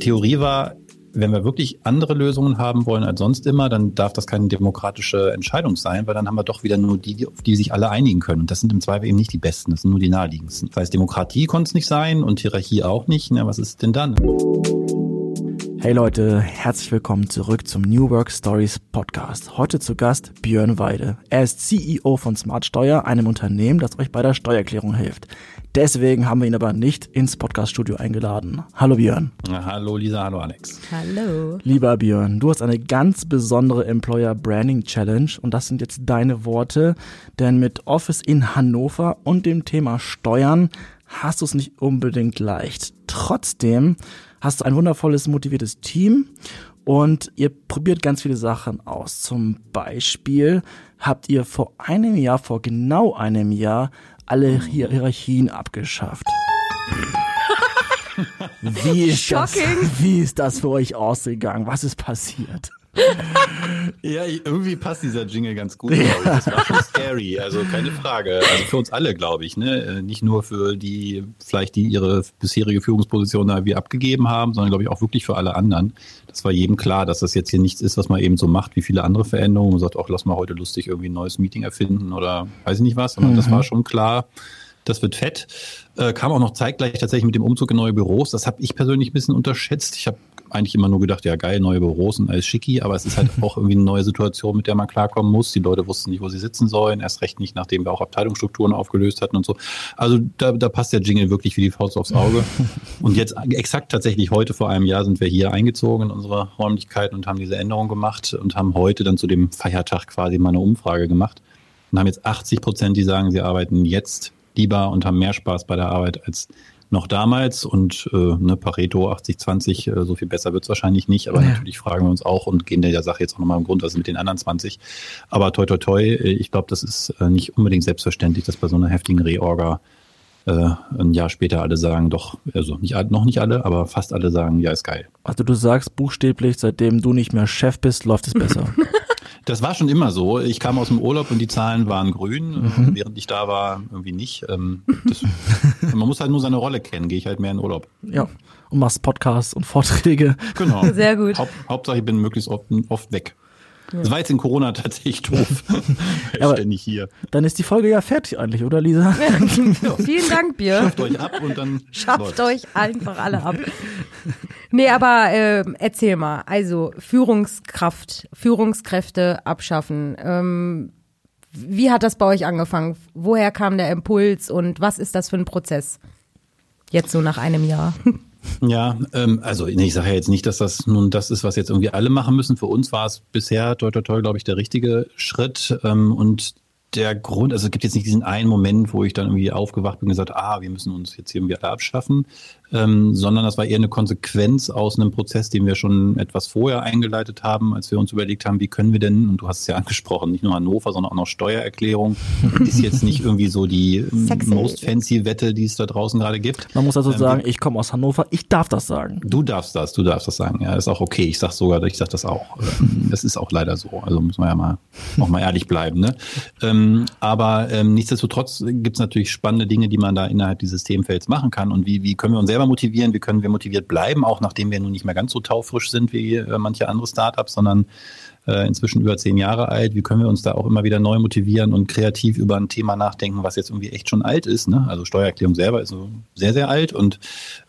Theorie war, wenn wir wirklich andere Lösungen haben wollen als sonst immer, dann darf das keine demokratische Entscheidung sein, weil dann haben wir doch wieder nur die, auf die sich alle einigen können. Und das sind im Zweifel eben nicht die besten, das sind nur die naheliegendsten. Das heißt, Demokratie konnte es nicht sein und Hierarchie auch nicht. Na, was ist denn dann? Hey Leute, herzlich willkommen zurück zum New Work Stories Podcast. Heute zu Gast Björn Weide. Er ist CEO von Smart Steuer, einem Unternehmen, das euch bei der Steuererklärung hilft. Deswegen haben wir ihn aber nicht ins Podcaststudio eingeladen. Hallo Björn. Hallo Lisa, hallo Alex. Hallo. Lieber Björn, du hast eine ganz besondere Employer Branding Challenge und das sind jetzt deine Worte, denn mit Office in Hannover und dem Thema Steuern hast du es nicht unbedingt leicht. Trotzdem hast du ein wundervolles, motiviertes Team und ihr probiert ganz viele Sachen aus. Zum Beispiel habt ihr vor einem Jahr, vor genau einem Jahr, alle Hierarchien abgeschafft. Wie ist, das, wie ist das für euch ausgegangen? Was ist passiert? ja, irgendwie passt dieser Jingle ganz gut. Ja. Das war schon scary, also keine Frage. Also für uns alle, glaube ich, ne? Äh, nicht nur für die, vielleicht die ihre bisherige Führungsposition da wie abgegeben haben, sondern glaube ich auch wirklich für alle anderen. Das war jedem klar, dass das jetzt hier nichts ist, was man eben so macht, wie viele andere Veränderungen. Man sagt, auch lass mal heute lustig irgendwie ein neues Meeting erfinden oder weiß ich nicht was, sondern mhm. das war schon klar das wird fett. Äh, kam auch noch zeitgleich tatsächlich mit dem Umzug in neue Büros. Das habe ich persönlich ein bisschen unterschätzt. Ich habe eigentlich immer nur gedacht, ja geil, neue Büros und alles schicki, aber es ist halt auch irgendwie eine neue Situation, mit der man klarkommen muss. Die Leute wussten nicht, wo sie sitzen sollen, erst recht nicht, nachdem wir auch Abteilungsstrukturen aufgelöst hatten und so. Also da, da passt der Jingle wirklich wie die Faust aufs Auge. Und jetzt exakt tatsächlich heute vor einem Jahr sind wir hier eingezogen in unsere Räumlichkeiten und haben diese Änderung gemacht und haben heute dann zu dem Feiertag quasi mal eine Umfrage gemacht und haben jetzt 80 Prozent, die sagen, sie arbeiten jetzt lieber und haben mehr Spaß bei der Arbeit als noch damals und äh, ne, Pareto 80-20, äh, so viel besser wird es wahrscheinlich nicht, aber ja. natürlich fragen wir uns auch und gehen der Sache jetzt auch nochmal im Grund, was ist mit den anderen 20. Aber toi toi toi, äh, ich glaube, das ist äh, nicht unbedingt selbstverständlich, dass bei so einer heftigen Reorga äh, ein Jahr später alle sagen, doch, also nicht, noch nicht alle, aber fast alle sagen, ja, ist geil. Also du sagst buchstäblich, seitdem du nicht mehr Chef bist, läuft es besser. Das war schon immer so. Ich kam aus dem Urlaub und die Zahlen waren grün, mhm. während ich da war, irgendwie nicht. Ähm, das, man muss halt nur seine Rolle kennen, gehe ich halt mehr in Urlaub. Ja, und machst Podcasts und Vorträge. Genau. Sehr gut. Haupt, Hauptsache, ich bin möglichst oft, oft weg. Ja. Das war jetzt in Corona tatsächlich doof. ja, ständig hier. Dann ist die Folge ja fertig eigentlich, oder Lisa? Vielen Dank, Björn. Schafft euch ab und dann. Schafft läuft's. euch einfach alle ab. Nee, aber äh, erzähl mal. Also Führungskraft, Führungskräfte abschaffen. Ähm, wie hat das bei euch angefangen? Woher kam der Impuls und was ist das für ein Prozess? Jetzt so nach einem Jahr. Ja, ähm, also ich sage ja jetzt nicht, dass das nun das ist, was jetzt irgendwie alle machen müssen. Für uns war es bisher, toi, toi, toi, glaube ich, der richtige Schritt. Ähm, und der Grund, also es gibt jetzt nicht diesen einen Moment, wo ich dann irgendwie aufgewacht bin und gesagt, ah, wir müssen uns jetzt hier irgendwie alle abschaffen, ähm, sondern das war eher eine Konsequenz aus einem Prozess, den wir schon etwas vorher eingeleitet haben, als wir uns überlegt haben, wie können wir denn, und du hast es ja angesprochen, nicht nur Hannover, sondern auch noch Steuererklärung, ist jetzt nicht irgendwie so die Sexy. most fancy Wette, die es da draußen gerade gibt. Man muss also ähm, sagen, ich komme aus Hannover, ich darf das sagen. Du darfst das, du darfst das sagen, ja, ist auch okay. Ich sag sogar, ich sag das auch. Ähm, das ist auch leider so, also muss man ja mal, auch mal ehrlich bleiben. Ne? Ähm, aber ähm, nichtsdestotrotz gibt es natürlich spannende Dinge, die man da innerhalb dieses Themenfelds machen kann und wie, wie können wir uns selber selber motivieren, wie können wir motiviert bleiben, auch nachdem wir nun nicht mehr ganz so taufrisch sind wie äh, manche andere Startups, sondern äh, inzwischen über zehn Jahre alt. Wie können wir uns da auch immer wieder neu motivieren und kreativ über ein Thema nachdenken, was jetzt irgendwie echt schon alt ist. Ne? Also Steuererklärung selber ist so sehr, sehr alt und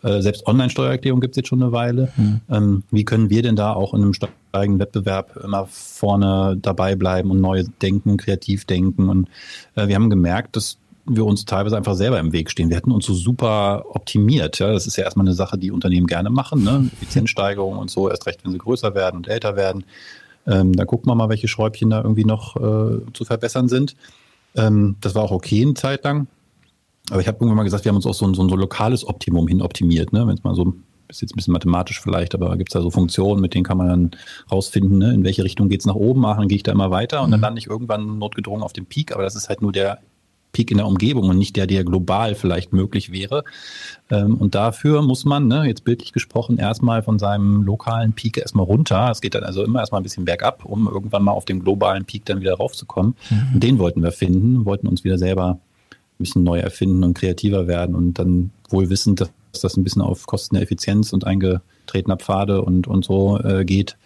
äh, selbst Online-Steuererklärung gibt es jetzt schon eine Weile. Mhm. Ähm, wie können wir denn da auch in einem steigenden Wettbewerb immer vorne dabei bleiben und neu denken, kreativ denken? Und wir haben gemerkt, dass wir uns teilweise einfach selber im Weg stehen. Wir hätten uns so super optimiert. Ja, das ist ja erstmal eine Sache, die Unternehmen gerne machen, ne? Effizienzsteigerung und so, erst recht, wenn sie größer werden und älter werden. Ähm, dann gucken wir mal, welche Schräubchen da irgendwie noch äh, zu verbessern sind. Ähm, das war auch okay eine Zeit lang. Aber ich habe irgendwann mal gesagt, wir haben uns auch so ein, so ein, so lokales Optimum hin optimiert. Ne? Wenn es mal so, ist jetzt ein bisschen mathematisch vielleicht, aber gibt es da so Funktionen, mit denen kann man dann rausfinden, ne? in welche Richtung geht es nach oben, dann gehe ich da immer weiter und mhm. dann lande ich irgendwann notgedrungen auf dem Peak. Aber das ist halt nur der Peak in der Umgebung und nicht der, der global vielleicht möglich wäre. Ähm, und dafür muss man, ne, jetzt bildlich gesprochen, erstmal von seinem lokalen Peak erstmal runter. Es geht dann also immer erstmal ein bisschen bergab, um irgendwann mal auf den globalen Peak dann wieder raufzukommen. Mhm. Und den wollten wir finden, wollten uns wieder selber ein bisschen neu erfinden und kreativer werden und dann wohl wissend, dass das ein bisschen auf Kosten der Effizienz und eingetretener Pfade und, und so äh, geht,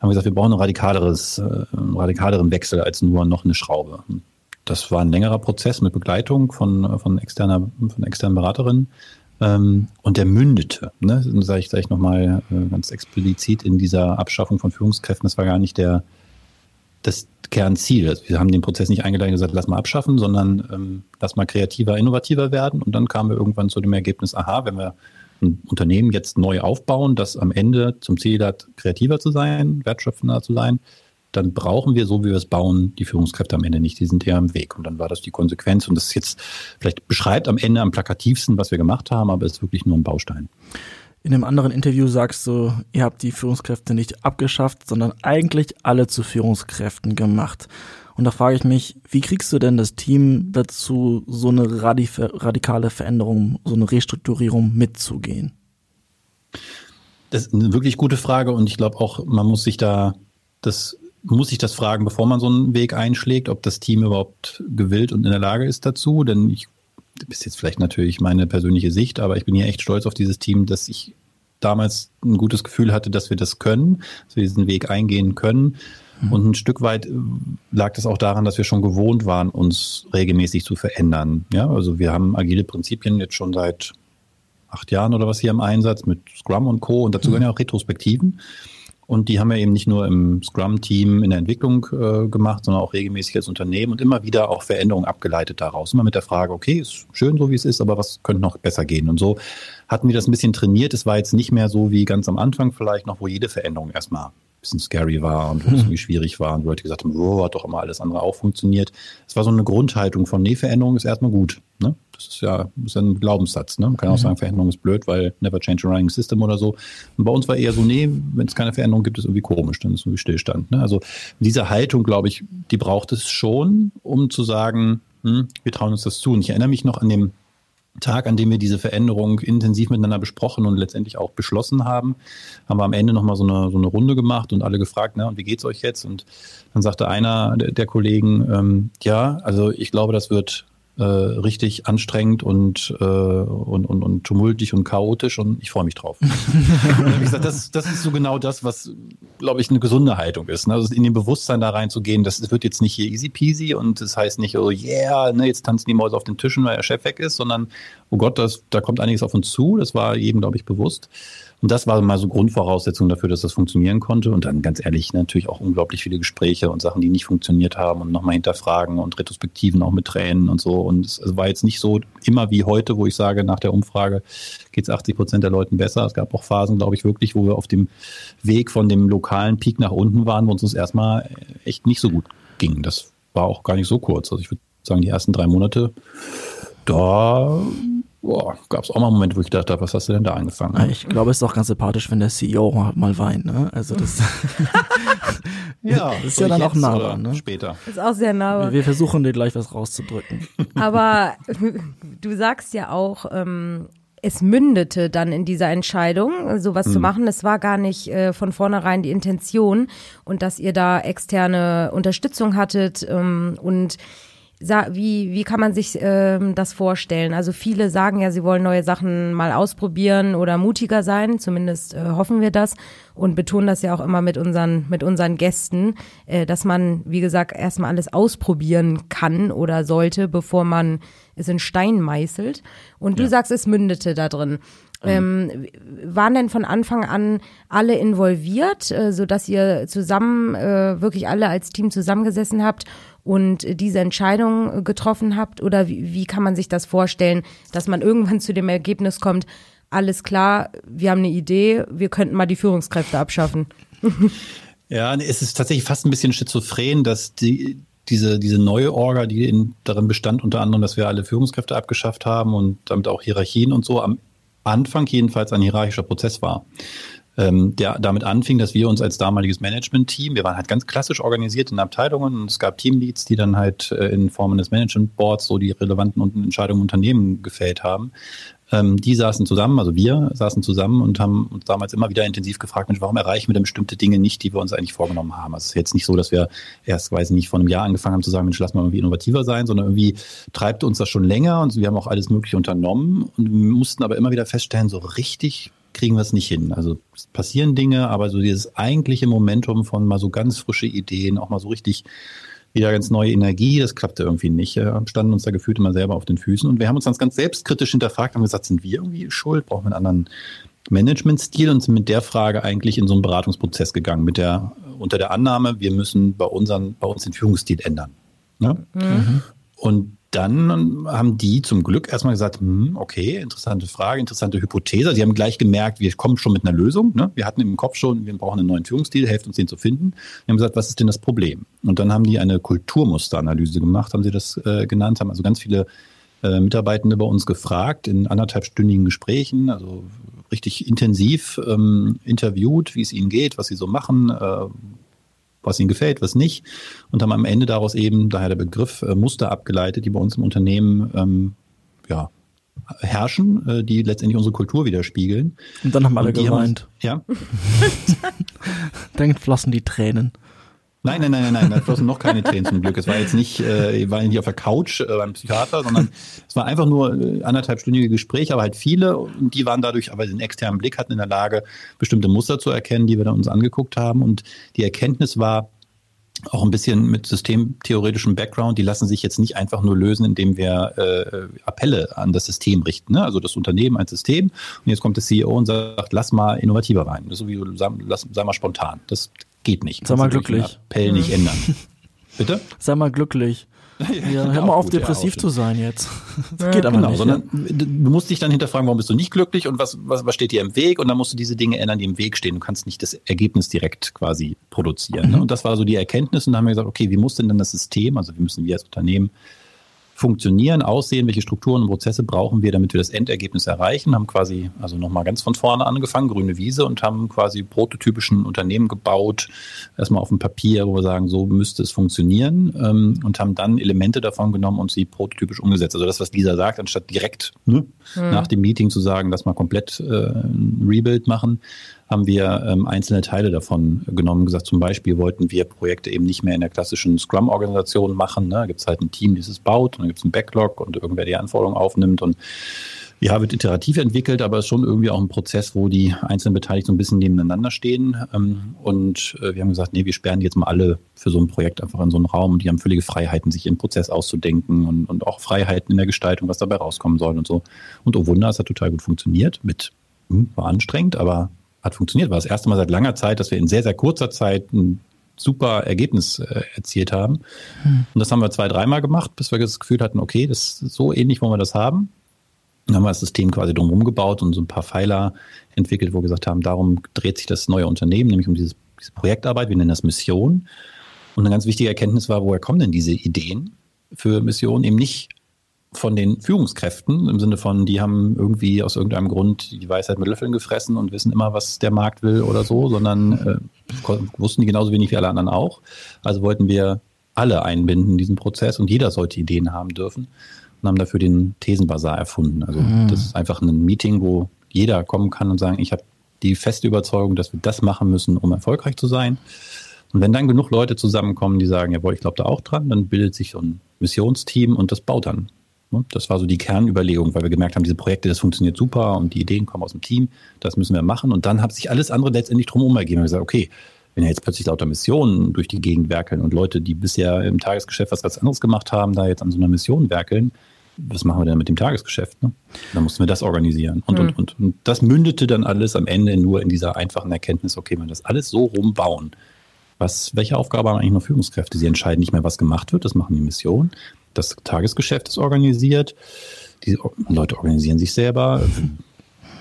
haben wir gesagt, wir brauchen ein radikaleres, äh, einen radikaleren Wechsel als nur noch eine Schraube. Das war ein längerer Prozess mit Begleitung von, von, externer, von externen Beraterinnen. Ähm, und der mündete, ne, sage ich gleich nochmal äh, ganz explizit in dieser Abschaffung von Führungskräften. Das war gar nicht der, das Kernziel. Also wir haben den Prozess nicht eingeleitet und gesagt, lass mal abschaffen, sondern ähm, lass mal kreativer, innovativer werden. Und dann kamen wir irgendwann zu dem Ergebnis, aha, wenn wir ein Unternehmen jetzt neu aufbauen, das am Ende zum Ziel hat, kreativer zu sein, wertschöpfender zu sein, dann brauchen wir, so wie wir es bauen, die Führungskräfte am Ende nicht. Die sind eher im Weg. Und dann war das die Konsequenz. Und das ist jetzt, vielleicht beschreibt am Ende am plakativsten, was wir gemacht haben, aber es ist wirklich nur ein Baustein. In einem anderen Interview sagst du, ihr habt die Führungskräfte nicht abgeschafft, sondern eigentlich alle zu Führungskräften gemacht. Und da frage ich mich, wie kriegst du denn das Team dazu, so eine radikale Veränderung, so eine Restrukturierung mitzugehen? Das ist eine wirklich gute Frage und ich glaube auch, man muss sich da das muss sich das fragen, bevor man so einen Weg einschlägt, ob das Team überhaupt gewillt und in der Lage ist dazu. Denn ich das ist jetzt vielleicht natürlich meine persönliche Sicht, aber ich bin hier echt stolz auf dieses Team, dass ich damals ein gutes Gefühl hatte, dass wir das können, dass wir diesen Weg eingehen können. Mhm. Und ein Stück weit äh, lag das auch daran, dass wir schon gewohnt waren, uns regelmäßig zu verändern. Ja, also wir haben agile Prinzipien jetzt schon seit acht Jahren oder was hier im Einsatz mit Scrum und Co. Und dazu gehören ja auch Retrospektiven. Und die haben wir eben nicht nur im Scrum-Team in der Entwicklung äh, gemacht, sondern auch regelmäßig als Unternehmen und immer wieder auch Veränderungen abgeleitet daraus. Immer mit der Frage, okay, ist schön so, wie es ist, aber was könnte noch besser gehen? Und so hatten wir das ein bisschen trainiert. Es war jetzt nicht mehr so wie ganz am Anfang vielleicht noch, wo jede Veränderung erstmal bisschen scary war und wo es irgendwie schwierig war und Leute gesagt haben, oh, hat doch immer alles andere auch funktioniert. Es war so eine Grundhaltung von, nee, Veränderung ist erstmal gut. Ne? Das ist ja, ist ja ein Glaubenssatz. Ne? Man kann auch mhm. sagen, Veränderung ist blöd, weil never change a running system oder so. Und bei uns war eher so, nee, wenn es keine Veränderung gibt, ist irgendwie komisch, dann ist irgendwie Stillstand. Ne? Also diese Haltung, glaube ich, die braucht es schon, um zu sagen, hm, wir trauen uns das zu. Und ich erinnere mich noch an dem Tag, an dem wir diese Veränderung intensiv miteinander besprochen und letztendlich auch beschlossen haben, haben wir am Ende nochmal so eine, so eine Runde gemacht und alle gefragt, ne, und wie geht's euch jetzt? Und dann sagte einer der, der Kollegen, ähm, ja, also ich glaube, das wird äh, richtig anstrengend und, äh, und, und, und tumultig und chaotisch und ich freue mich drauf. wie gesagt, das, das ist so genau das, was, glaube ich, eine gesunde Haltung ist. Ne? Also in dem Bewusstsein da reinzugehen, das wird jetzt nicht hier easy peasy und das heißt nicht, oh yeah, ne, jetzt tanzen die Mäuse auf den Tischen, weil der Chef weg ist, sondern, oh Gott, das, da kommt einiges auf uns zu. Das war jedem, glaube ich, bewusst. Und das war mal so Grundvoraussetzung dafür, dass das funktionieren konnte. Und dann ganz ehrlich natürlich auch unglaublich viele Gespräche und Sachen, die nicht funktioniert haben und nochmal hinterfragen und Retrospektiven auch mit Tränen und so. Und es war jetzt nicht so immer wie heute, wo ich sage, nach der Umfrage geht es 80 Prozent der Leuten besser. Es gab auch Phasen, glaube ich, wirklich, wo wir auf dem Weg von dem lokalen Peak nach unten waren, wo uns das erstmal echt nicht so gut ging. Das war auch gar nicht so kurz. Also ich würde sagen, die ersten drei Monate, da gab es auch mal Momente, wo ich dachte, was hast du denn da angefangen? Ich glaube, es ist auch ganz sympathisch, wenn der CEO mal weint. Ne? Also das, ja, das ist ja dann auch nah ne? Später. Ist auch sehr nah. Wir, wir versuchen dir gleich was rauszudrücken. Aber du sagst ja auch, ähm, es mündete dann in dieser Entscheidung, sowas hm. zu machen. Es war gar nicht äh, von vornherein die Intention und dass ihr da externe Unterstützung hattet ähm, und wie, wie kann man sich ähm, das vorstellen? Also viele sagen ja, sie wollen neue Sachen mal ausprobieren oder mutiger sein, zumindest äh, hoffen wir das und betonen das ja auch immer mit unseren, mit unseren Gästen, äh, dass man, wie gesagt, erstmal alles ausprobieren kann oder sollte, bevor man es in Stein meißelt. Und du ja. sagst, es mündete da drin. Mhm. Ähm, waren denn von Anfang an alle involviert, äh, so dass ihr zusammen äh, wirklich alle als Team zusammengesessen habt und diese Entscheidung getroffen habt? Oder wie, wie kann man sich das vorstellen, dass man irgendwann zu dem Ergebnis kommt, alles klar, wir haben eine Idee, wir könnten mal die Führungskräfte abschaffen? Ja, es ist tatsächlich fast ein bisschen schizophren, dass die, diese, diese neue Orga, die in, darin bestand, unter anderem, dass wir alle Führungskräfte abgeschafft haben und damit auch Hierarchien und so, am Anfang jedenfalls ein hierarchischer Prozess war ähm, der damit anfing, dass wir uns als damaliges Management-Team, wir waren halt ganz klassisch organisiert in Abteilungen und es gab Teamleads, die dann halt äh, in Form eines Management-Boards so die relevanten Entscheidungen im Unternehmen gefällt haben. Ähm, die saßen zusammen, also wir saßen zusammen und haben uns damals immer wieder intensiv gefragt, Mensch, warum erreichen wir denn bestimmte Dinge nicht, die wir uns eigentlich vorgenommen haben? Also es ist jetzt nicht so, dass wir erst, weiß nicht, vor einem Jahr angefangen haben zu sagen, Mensch, lass mal irgendwie innovativer sein, sondern irgendwie treibt uns das schon länger und wir haben auch alles Mögliche unternommen und mussten aber immer wieder feststellen, so richtig kriegen wir es nicht hin. Also es passieren Dinge, aber so dieses eigentliche Momentum von mal so ganz frische Ideen, auch mal so richtig wieder ganz neue Energie, das klappte irgendwie nicht. Wir standen uns da gefühlt immer selber auf den Füßen und wir haben uns dann ganz selbstkritisch hinterfragt, haben gesagt, sind wir irgendwie schuld? Brauchen wir einen anderen Managementstil und sind mit der Frage eigentlich in so einen Beratungsprozess gegangen, mit der, unter der Annahme, wir müssen bei, unseren, bei uns den Führungsstil ändern. Ne? Mhm. Und dann haben die zum Glück erstmal gesagt, hm, okay, interessante Frage, interessante Hypothese. Sie haben gleich gemerkt, wir kommen schon mit einer Lösung. Ne? Wir hatten im Kopf schon, wir brauchen einen neuen Führungsstil, helft uns den zu finden. Wir haben gesagt, was ist denn das Problem? Und dann haben die eine Kulturmusteranalyse gemacht, haben sie das äh, genannt, haben also ganz viele äh, Mitarbeitende bei uns gefragt in anderthalbstündigen Gesprächen, also richtig intensiv ähm, interviewt, wie es ihnen geht, was sie so machen, äh, was ihnen gefällt, was nicht. Und haben am Ende daraus eben, daher der Begriff, äh, Muster abgeleitet, die bei uns im Unternehmen ähm, ja, herrschen, äh, die letztendlich unsere Kultur widerspiegeln. Und dann haben alle geweint. ja. dann flossen die Tränen. Nein, nein, nein, nein, nein, da flossen noch keine Tränen zum Glück. Es war jetzt nicht, äh, war nicht auf der Couch äh, beim Psychiater, sondern es war einfach nur äh, anderthalbstündige Gespräche, aber halt viele und die waren dadurch, aber den externen Blick hatten in der Lage, bestimmte Muster zu erkennen, die wir dann uns angeguckt haben und die Erkenntnis war, auch ein bisschen mit systemtheoretischem Background, die lassen sich jetzt nicht einfach nur lösen, indem wir äh, Appelle an das System richten. Ne? Also das Unternehmen ein System und jetzt kommt der CEO und sagt, lass mal innovativer rein. Das ist so wie, lass, sei mal spontan. Das geht nicht. Sei mal glücklich. Appell nicht ändern. Bitte? Sei mal glücklich. Ja, hör mal auf, gut, depressiv ja, zu sein jetzt. Das geht aber genau, nicht. Sondern du musst dich dann hinterfragen, warum bist du nicht glücklich und was, was, was steht dir im Weg? Und dann musst du diese Dinge ändern, die im Weg stehen. Du kannst nicht das Ergebnis direkt quasi produzieren. Ne? Mhm. Und das war so die Erkenntnis. Und dann haben wir gesagt, okay, wie muss denn dann das System, also wie müssen wir als Unternehmen funktionieren, aussehen, welche Strukturen und Prozesse brauchen wir, damit wir das Endergebnis erreichen, haben quasi also nochmal ganz von vorne angefangen, grüne Wiese und haben quasi prototypischen Unternehmen gebaut, erstmal auf dem Papier, wo wir sagen, so müsste es funktionieren ähm, und haben dann Elemente davon genommen und sie prototypisch umgesetzt. Also das, was Lisa sagt, anstatt direkt ne, mhm. nach dem Meeting zu sagen, lass mal komplett äh, ein Rebuild machen, haben wir ähm, einzelne Teile davon genommen. Gesagt, zum Beispiel wollten wir Projekte eben nicht mehr in der klassischen Scrum-Organisation machen. Ne? Da gibt es halt ein Team, das es baut und dann gibt es einen Backlog und irgendwer die Anforderungen aufnimmt und ja, wird iterativ entwickelt, aber ist schon irgendwie auch ein Prozess, wo die einzelnen Beteiligten so ein bisschen nebeneinander stehen. Ähm, und äh, wir haben gesagt, nee, wir sperren die jetzt mal alle für so ein Projekt einfach in so einen Raum und die haben völlige Freiheiten, sich im Prozess auszudenken und, und auch Freiheiten in der Gestaltung, was dabei rauskommen soll und so. Und oh Wunder, es hat total gut funktioniert. Mit, hm, war anstrengend, aber hat funktioniert. War das erste Mal seit langer Zeit, dass wir in sehr, sehr kurzer Zeit ein super Ergebnis äh, erzielt haben. Hm. Und das haben wir zwei, dreimal gemacht, bis wir das Gefühl hatten, okay, das ist so ähnlich wollen wir das haben. Dann haben wir das System quasi drumherum gebaut und so ein paar Pfeiler entwickelt, wo wir gesagt haben, darum dreht sich das neue Unternehmen, nämlich um dieses, diese Projektarbeit, wir nennen das Mission. Und eine ganz wichtige Erkenntnis war, woher kommen denn diese Ideen für Missionen? Eben nicht von den Führungskräften im Sinne von, die haben irgendwie aus irgendeinem Grund die Weisheit mit Löffeln gefressen und wissen immer, was der Markt will oder so, sondern äh, wussten die genauso wenig wie alle anderen auch. Also wollten wir alle einbinden in diesen Prozess und jeder sollte Ideen haben dürfen und haben dafür den Thesenbazar erfunden. Also mhm. das ist einfach ein Meeting, wo jeder kommen kann und sagen, ich habe die feste Überzeugung, dass wir das machen müssen, um erfolgreich zu sein. Und wenn dann genug Leute zusammenkommen, die sagen, jawohl, ich glaube da auch dran, dann bildet sich so ein Missionsteam und das baut dann? Das war so die Kernüberlegung, weil wir gemerkt haben, diese Projekte, das funktioniert super und die Ideen kommen aus dem Team, das müssen wir machen. Und dann hat sich alles andere letztendlich drumherum ergeben. Wir haben gesagt, okay, wenn ja jetzt plötzlich lauter Missionen durch die Gegend werkeln und Leute, die bisher im Tagesgeschäft was ganz anderes gemacht haben, da jetzt an so einer Mission werkeln, was machen wir denn mit dem Tagesgeschäft? Ne? Dann mussten wir das organisieren. Und, mhm. und, und, und das mündete dann alles am Ende nur in dieser einfachen Erkenntnis, okay, wenn wir das alles so rumbauen, was, welche Aufgabe haben eigentlich nur Führungskräfte? Sie entscheiden nicht mehr, was gemacht wird, das machen die Missionen das Tagesgeschäft ist organisiert. Die Leute organisieren sich selber.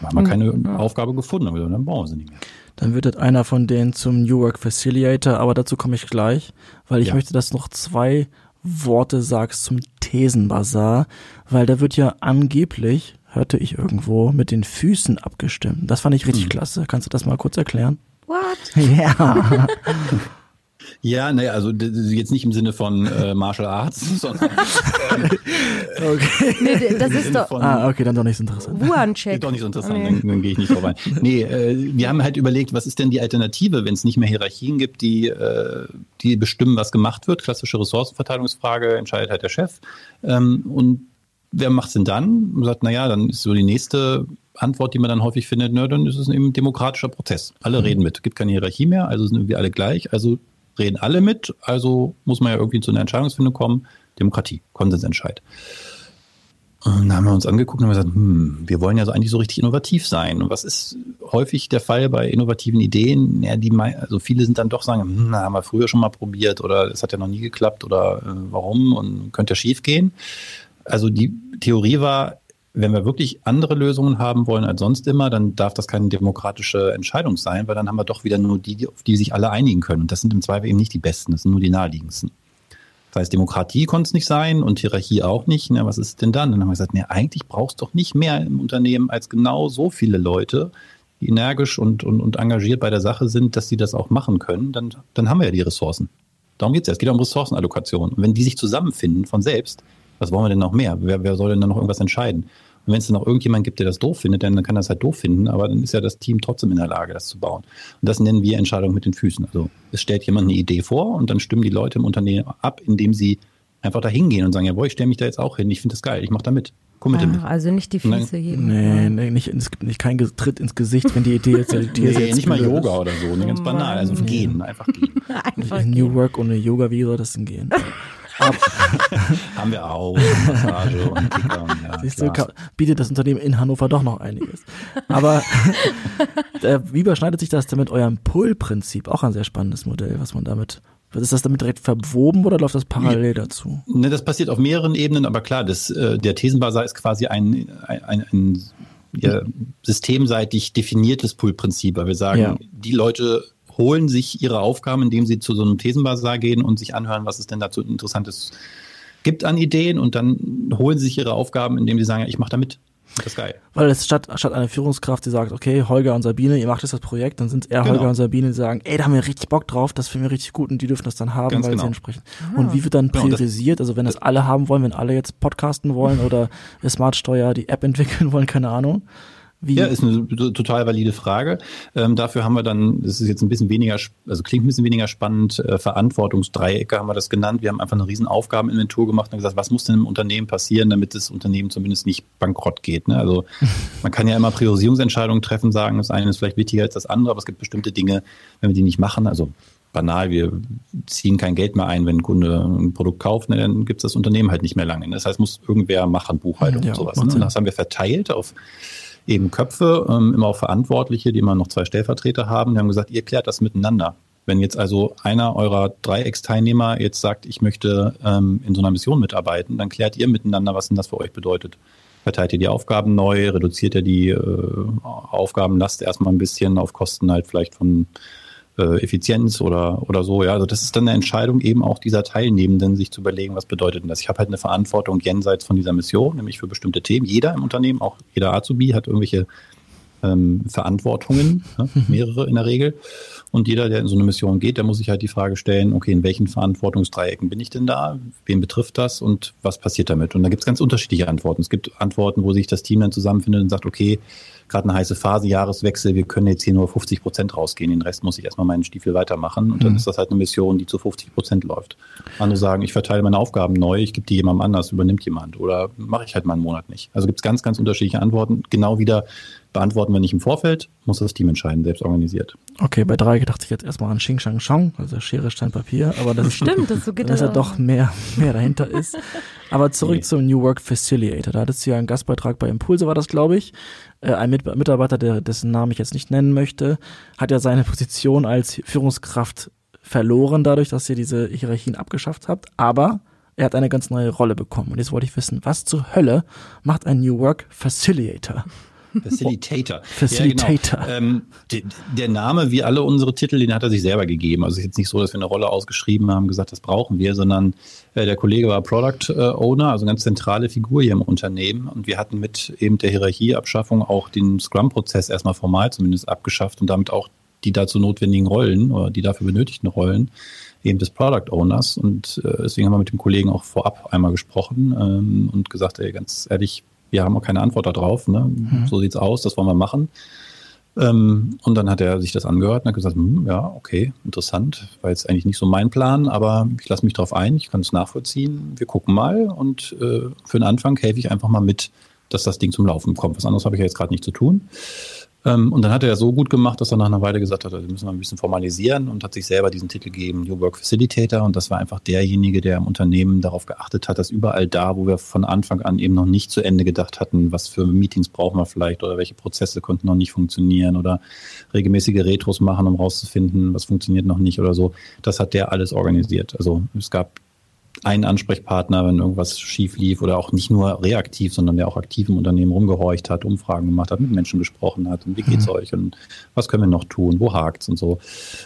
Haben wir keine ja. Aufgabe gefunden, aber dann brauchen sie nicht mehr. Dann wird das einer von denen zum New Work Facilitator, aber dazu komme ich gleich, weil ich ja. möchte, dass noch zwei Worte sagst zum Thesenbazar, weil da wird ja angeblich, hörte ich irgendwo, mit den Füßen abgestimmt. Das fand ich richtig hm. klasse. Kannst du das mal kurz erklären? What? Ja. Ja, naja, also jetzt nicht im Sinne von äh, Martial Arts, sondern äh, okay. Nee, das ist doch. Ah, okay, dann doch nicht so interessant. Wuhan-Check. Doch nicht so interessant, nee. dann, dann gehe ich nicht vorbei. Nee, äh, wir haben halt überlegt, was ist denn die Alternative, wenn es nicht mehr Hierarchien gibt, die, äh, die bestimmen, was gemacht wird. Klassische Ressourcenverteilungsfrage entscheidet halt der Chef. Ähm, und wer macht es denn dann? Und sagt, naja, dann ist so die nächste Antwort, die man dann häufig findet, na, dann ist es eben ein demokratischer Prozess. Alle mhm. reden mit. Es gibt keine Hierarchie mehr, also sind wir alle gleich, also reden alle mit, also muss man ja irgendwie zu einer Entscheidungsfindung kommen. Demokratie, Konsensentscheid. Und da haben wir uns angeguckt und haben gesagt, hm, wir wollen ja so eigentlich so richtig innovativ sein. Und was ist häufig der Fall bei innovativen Ideen? Ja, die, also viele sind dann doch sagen, hm, haben wir früher schon mal probiert oder es hat ja noch nie geklappt oder äh, warum und könnte ja schief gehen. Also die Theorie war, wenn wir wirklich andere Lösungen haben wollen als sonst immer, dann darf das keine demokratische Entscheidung sein, weil dann haben wir doch wieder nur die, auf die sich alle einigen können. Und das sind im Zweifel eben nicht die besten, das sind nur die naheliegendsten. Das heißt, Demokratie konnte es nicht sein und Hierarchie auch nicht. Na, was ist denn dann? Dann haben wir gesagt, nee, eigentlich brauchst du doch nicht mehr im Unternehmen als genau so viele Leute, die energisch und, und, und engagiert bei der Sache sind, dass sie das auch machen können. Dann, dann haben wir ja die Ressourcen. Darum geht es ja. Es geht um Ressourcenallokation. Und wenn die sich zusammenfinden von selbst, was wollen wir denn noch mehr? Wer, wer soll denn dann noch irgendwas entscheiden? Und wenn es dann noch irgendjemand gibt, der das doof findet, dann kann das halt doof finden, aber dann ist ja das Team trotzdem in der Lage, das zu bauen. Und das nennen wir Entscheidung mit den Füßen. Also es stellt jemand eine Idee vor und dann stimmen die Leute im Unternehmen ab, indem sie einfach da hingehen und sagen, jawohl, ich stelle mich da jetzt auch hin, ich finde das geil, ich mache da mit. Komm mit. Ah, also nicht die Füße heben. Nee, nee nicht, es gibt nicht kein Tritt ins Gesicht, wenn die Idee jetzt die nee, jetzt nicht mal Yoga oder so, ne, ganz oh banal, also gehen, einfach gehen. einfach New gehen. Work ohne Yoga, wie soll das denn gehen? Haben wir auch. Massage und Kicker ja, Siehst du, bietet das Unternehmen in Hannover doch noch einiges. Aber äh, wie überschneidet sich das denn mit eurem Pull-Prinzip? Auch ein sehr spannendes Modell, was man damit ist das damit direkt verwoben oder läuft das parallel dazu? Ne, das passiert auf mehreren Ebenen, aber klar, das, äh, der Thesenbasar ist quasi ein, ein, ein, ein ja, systemseitig definiertes Pull-Prinzip, weil wir sagen, ja. die Leute holen sich ihre Aufgaben, indem sie zu so einem Thesenbasar gehen und sich anhören, was es denn dazu Interessantes gibt an Ideen und dann holen sie sich ihre Aufgaben, indem sie sagen, ich mache da mit. Das ist geil. Weil es statt, statt einer Führungskraft, die sagt, okay, Holger und Sabine, ihr macht jetzt das Projekt, dann sind es eher genau. Holger und Sabine, die sagen, ey, da haben wir richtig Bock drauf, das finden wir richtig gut und die dürfen das dann haben, Ganz weil genau. sie entsprechen. Ah. Und wie wird dann genau, priorisiert? also wenn das alle haben wollen, wenn alle jetzt podcasten wollen oder Smartsteuer die App entwickeln wollen, keine Ahnung. Wie? Ja, ist eine total valide Frage. Ähm, dafür haben wir dann, das ist jetzt ein bisschen weniger, also klingt ein bisschen weniger spannend, äh, Verantwortungsdreiecke haben wir das genannt. Wir haben einfach eine riesen Aufgabeninventur gemacht und gesagt, was muss denn im Unternehmen passieren, damit das Unternehmen zumindest nicht bankrott geht. Ne? Also man kann ja immer Priorisierungsentscheidungen treffen, sagen, das eine ist vielleicht wichtiger als das andere, aber es gibt bestimmte Dinge, wenn wir die nicht machen, also banal, wir ziehen kein Geld mehr ein, wenn ein Kunde ein Produkt kauft, ne, dann gibt es das Unternehmen halt nicht mehr lange. Das heißt, muss irgendwer machen, Buchhaltung ja, und sowas. Ne? Das haben wir verteilt auf eben Köpfe, ähm, immer auch Verantwortliche, die immer noch zwei Stellvertreter haben. Die haben gesagt, ihr klärt das miteinander. Wenn jetzt also einer eurer Dreiecksteilnehmer jetzt sagt, ich möchte ähm, in so einer Mission mitarbeiten, dann klärt ihr miteinander, was denn das für euch bedeutet. Verteilt ihr die Aufgaben neu, reduziert ihr die äh, Aufgabenlast erstmal ein bisschen auf Kosten halt vielleicht von äh, Effizienz oder, oder so. Ja, also das ist dann eine Entscheidung eben auch dieser Teilnehmenden, sich zu überlegen, was bedeutet denn das? Ich habe halt eine Verantwortung jenseits von dieser Mission, nämlich für bestimmte Themen. Jeder im Unternehmen, auch jeder Azubi hat irgendwelche ähm, Verantwortungen, ja, mehrere in der Regel. Und jeder, der in so eine Mission geht, der muss sich halt die Frage stellen, okay, in welchen Verantwortungsdreiecken bin ich denn da? Wen betrifft das und was passiert damit? Und da gibt es ganz unterschiedliche Antworten. Es gibt Antworten, wo sich das Team dann zusammenfindet und sagt, okay, gerade eine heiße Phase, Jahreswechsel, wir können jetzt hier nur 50 Prozent rausgehen, den Rest muss ich erstmal meinen Stiefel weitermachen und dann mhm. ist das halt eine Mission, die zu 50 Prozent läuft. Andere sagen, ich verteile meine Aufgaben neu, ich gebe die jemandem anders, übernimmt jemand oder mache ich halt mal einen Monat nicht. Also gibt es ganz, ganz unterschiedliche Antworten. Genau wieder beantworten wir nicht im Vorfeld, muss das Team entscheiden, selbst organisiert. Okay, bei drei dachte ich jetzt erstmal an Xing Shang Shang, also Schere, Stein, Papier, aber das Stimmt, das so geht dass er doch mehr, mehr dahinter ist. Aber zurück nee. zum New Work Facilitator. Da hattest du ja einen Gastbeitrag bei Impulse, war das, glaube ich. Äh, ein Mitarbeiter, der, dessen Namen ich jetzt nicht nennen möchte, hat ja seine Position als Führungskraft verloren, dadurch, dass ihr diese Hierarchien abgeschafft habt. Aber er hat eine ganz neue Rolle bekommen. Und jetzt wollte ich wissen, was zur Hölle macht ein New Work Facilitator? Facilitator. Facilitator. Ja, genau. ähm, de, der Name, wie alle unsere Titel, den hat er sich selber gegeben. Also es ist jetzt nicht so, dass wir eine Rolle ausgeschrieben haben, gesagt, das brauchen wir, sondern äh, der Kollege war Product äh, Owner, also eine ganz zentrale Figur hier im Unternehmen. Und wir hatten mit eben der Hierarchieabschaffung auch den Scrum-Prozess erstmal formal zumindest abgeschafft und damit auch die dazu notwendigen Rollen oder die dafür benötigten Rollen eben des Product Owners. Und äh, deswegen haben wir mit dem Kollegen auch vorab einmal gesprochen ähm, und gesagt, ey, ganz ehrlich, wir haben auch keine Antwort darauf. Ne? Mhm. So sieht's aus, das wollen wir machen. Ähm, und dann hat er sich das angehört und hat gesagt, hm, ja, okay, interessant, war jetzt eigentlich nicht so mein Plan, aber ich lasse mich darauf ein, ich kann es nachvollziehen, wir gucken mal und äh, für den Anfang helfe ich einfach mal mit, dass das Ding zum Laufen kommt. Was anderes habe ich ja jetzt gerade nicht zu tun. Ähm, und dann hat er so gut gemacht, dass er nach einer Weile gesagt hat, also müssen wir ein bisschen formalisieren und hat sich selber diesen Titel gegeben, New Work Facilitator. Und das war einfach derjenige, der im Unternehmen darauf geachtet hat, dass überall da, wo wir von Anfang an eben noch nicht zu Ende gedacht hatten, was für Meetings brauchen wir vielleicht oder welche Prozesse konnten noch nicht funktionieren oder regelmäßige Retros machen, um rauszufinden, was funktioniert noch nicht oder so. Das hat der alles organisiert. Also es gab einen Ansprechpartner, wenn irgendwas schief lief oder auch nicht nur reaktiv, sondern der auch aktiv im Unternehmen rumgehorcht hat, Umfragen gemacht hat, mit Menschen gesprochen hat und wie geht's mhm. euch und was können wir noch tun, wo hakt's und so.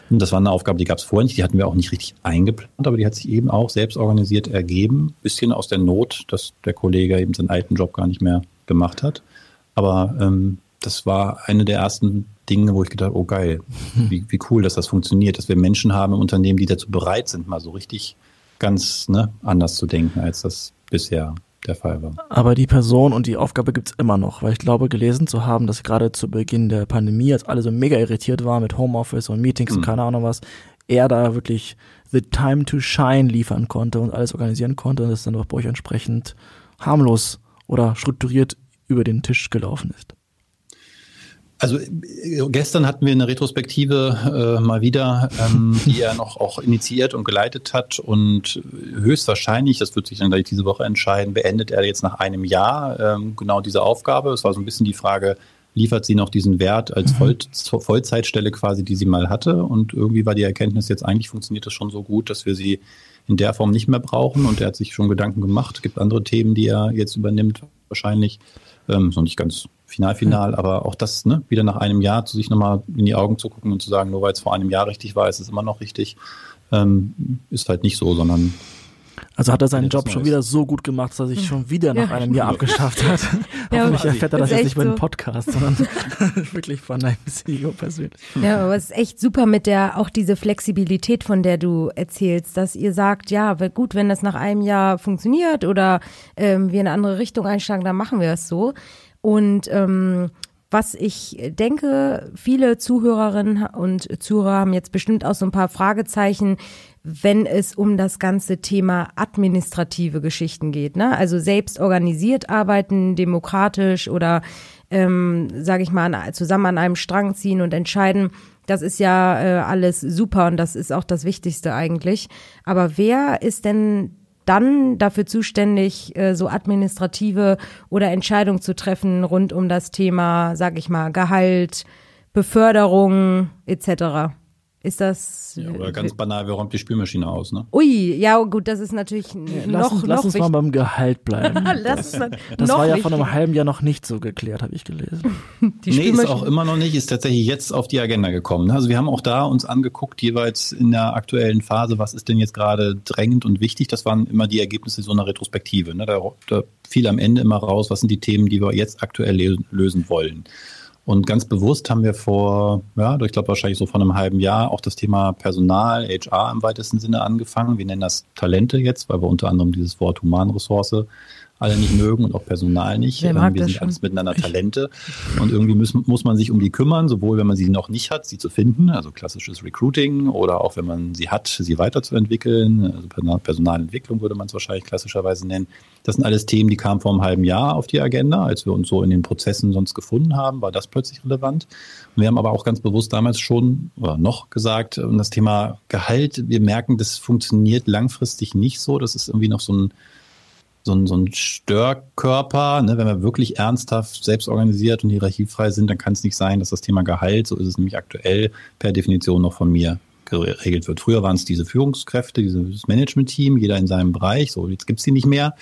Und das war eine Aufgabe, die gab es vorher nicht, die hatten wir auch nicht richtig eingeplant, aber die hat sich eben auch selbst organisiert ergeben, bisschen aus der Not, dass der Kollege eben seinen alten Job gar nicht mehr gemacht hat. Aber ähm, das war eine der ersten Dinge, wo ich gedacht, oh geil, wie, wie cool, dass das funktioniert, dass wir Menschen haben im Unternehmen, die dazu bereit sind, mal so richtig ganz ne, anders zu denken, als das bisher der Fall war. Aber die Person und die Aufgabe gibt's immer noch, weil ich glaube, gelesen zu haben, dass gerade zu Beginn der Pandemie, als alle so mega irritiert waren mit Homeoffice und Meetings mhm. und keine Ahnung was, er da wirklich the time to shine liefern konnte und alles organisieren konnte und es dann auch bei euch entsprechend harmlos oder strukturiert über den Tisch gelaufen ist. Also äh, gestern hatten wir eine Retrospektive äh, mal wieder, ähm, die er noch auch initiiert und geleitet hat und höchstwahrscheinlich, das wird sich dann gleich diese Woche entscheiden, beendet er jetzt nach einem Jahr ähm, genau diese Aufgabe. Es war so ein bisschen die Frage, liefert sie noch diesen Wert als mhm. Voll Vollzeitstelle quasi, die sie mal hatte und irgendwie war die Erkenntnis jetzt eigentlich funktioniert das schon so gut, dass wir sie in der Form nicht mehr brauchen und er hat sich schon Gedanken gemacht. Es gibt andere Themen, die er jetzt übernimmt wahrscheinlich. Ähm, ist noch nicht ganz final, final, aber auch das, ne, wieder nach einem Jahr zu sich nochmal in die Augen zu gucken und zu sagen, nur weil es vor einem Jahr richtig war, ist es immer noch richtig, ähm, ist halt nicht so, sondern also hat er seinen Job schon wieder so gut gemacht, dass er sich schon wieder nach ja. einem Jahr abgeschafft hat. ja, Hoffentlich erfährt er das jetzt nicht so. bei dem Podcast, sondern wirklich von einem CEO persönlich. Ja, aber es ist echt super mit der, auch diese Flexibilität, von der du erzählst, dass ihr sagt, ja, gut, wenn das nach einem Jahr funktioniert oder ähm, wir in eine andere Richtung einschlagen, dann machen wir es so. Und ähm, was ich denke, viele Zuhörerinnen und Zuhörer haben jetzt bestimmt auch so ein paar Fragezeichen, wenn es um das ganze Thema administrative Geschichten geht. Ne? Also selbst organisiert arbeiten, demokratisch oder, ähm, sage ich mal, zusammen an einem Strang ziehen und entscheiden. Das ist ja äh, alles super und das ist auch das Wichtigste eigentlich. Aber wer ist denn dann dafür zuständig, äh, so administrative oder Entscheidungen zu treffen rund um das Thema, sag ich mal, Gehalt, Beförderung etc. Ist das. Ja, oder ganz banal, wer räumt die Spülmaschine aus, ne? Ui, ja, gut, das ist natürlich ja, lass noch. Uns, lass uns mal beim Gehalt bleiben. das, das war ja vor einem halben Jahr noch nicht so geklärt, habe ich gelesen. Die nee, ist auch immer noch nicht, ist tatsächlich jetzt auf die Agenda gekommen. Ne? Also wir haben auch da uns angeguckt, jeweils in der aktuellen Phase, was ist denn jetzt gerade drängend und wichtig. Das waren immer die Ergebnisse so einer Retrospektive. Ne? Da, da fiel am Ende immer raus, was sind die Themen, die wir jetzt aktuell lösen wollen. Und ganz bewusst haben wir vor, ja, ich glaube wahrscheinlich so vor einem halben Jahr auch das Thema Personal, HR im weitesten Sinne angefangen. Wir nennen das Talente jetzt, weil wir unter anderem dieses Wort Humanressource alle nicht mögen und auch Personal nicht. Wer ähm, mag wir das sind schon? alles miteinander Talente und irgendwie müssen, muss man sich um die kümmern, sowohl wenn man sie noch nicht hat, sie zu finden, also klassisches Recruiting, oder auch wenn man sie hat, sie weiterzuentwickeln. Also Personalentwicklung würde man es wahrscheinlich klassischerweise nennen. Das sind alles Themen, die kamen vor einem halben Jahr auf die Agenda, als wir uns so in den Prozessen sonst gefunden haben, war das plötzlich relevant. Und wir haben aber auch ganz bewusst damals schon oder noch gesagt, und das Thema Gehalt, wir merken, das funktioniert langfristig nicht so. Das ist irgendwie noch so ein so ein, so ein Störkörper. Ne? Wenn wir wirklich ernsthaft selbst organisiert und hierarchiefrei sind, dann kann es nicht sein, dass das Thema Gehalt, so ist es nämlich aktuell, per Definition noch von mir geregelt wird. Früher waren es diese Führungskräfte, dieses Management-Team, jeder in seinem Bereich. So, jetzt gibt's die nicht mehr.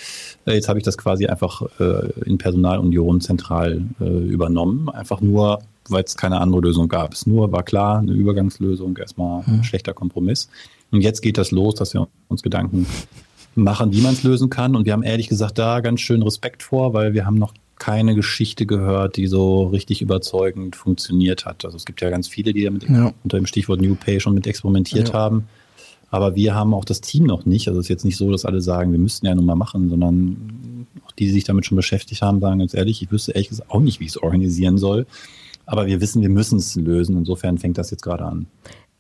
Äh, jetzt habe ich das quasi einfach äh, in Personalunion zentral äh, übernommen. Einfach nur, weil es keine andere Lösung gab. Es nur war klar, eine Übergangslösung, erstmal ein hm. schlechter Kompromiss. Und jetzt geht das los, dass wir uns Gedanken machen, wie man es lösen kann. Und wir haben ehrlich gesagt da ganz schön Respekt vor, weil wir haben noch keine Geschichte gehört, die so richtig überzeugend funktioniert hat. Also es gibt ja ganz viele, die damit ja. unter dem Stichwort New Pay schon mit experimentiert ja. haben. Aber wir haben auch das Team noch nicht. Also es ist jetzt nicht so, dass alle sagen, wir müssten ja nun mal machen, sondern auch die, die sich damit schon beschäftigt haben, sagen ganz ehrlich, ich wüsste ehrlich gesagt auch nicht, wie ich es organisieren soll. Aber wir wissen, wir müssen es lösen. Insofern fängt das jetzt gerade an.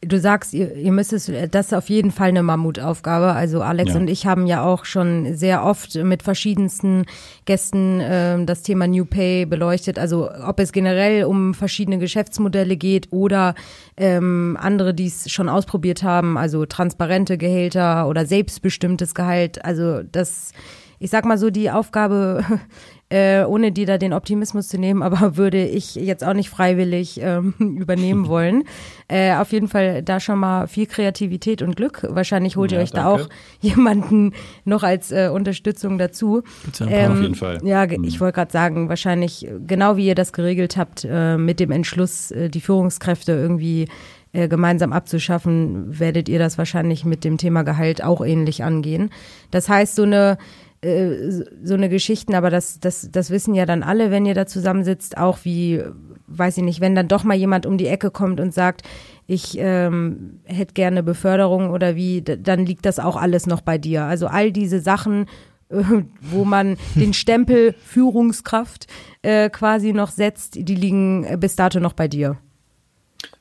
Du sagst, ihr, ihr müsst es, das ist auf jeden Fall eine Mammutaufgabe. Also Alex ja. und ich haben ja auch schon sehr oft mit verschiedensten Gästen äh, das Thema New Pay beleuchtet. Also ob es generell um verschiedene Geschäftsmodelle geht oder ähm, andere, die es schon ausprobiert haben, also transparente Gehälter oder selbstbestimmtes Gehalt. Also das ich sag mal so, die Aufgabe äh, ohne dir da den Optimismus zu nehmen, aber würde ich jetzt auch nicht freiwillig ähm, übernehmen wollen. Äh, auf jeden Fall da schon mal viel Kreativität und Glück. Wahrscheinlich holt ja, ihr euch danke. da auch jemanden noch als äh, Unterstützung dazu. Ja ähm, auf jeden Fall. Ja, mhm. ich wollte gerade sagen, wahrscheinlich genau wie ihr das geregelt habt, äh, mit dem Entschluss, äh, die Führungskräfte irgendwie äh, gemeinsam abzuschaffen, werdet ihr das wahrscheinlich mit dem Thema Gehalt auch ähnlich angehen. Das heißt, so eine äh, so eine Geschichten, aber das, das, das wissen ja dann alle, wenn ihr da zusammensitzt, auch wie, weiß ich nicht, wenn dann doch mal jemand um die Ecke kommt und sagt, ich ähm, hätte gerne Beförderung oder wie, dann liegt das auch alles noch bei dir. Also all diese Sachen, äh, wo man den Stempel Führungskraft äh, quasi noch setzt, die liegen bis dato noch bei dir.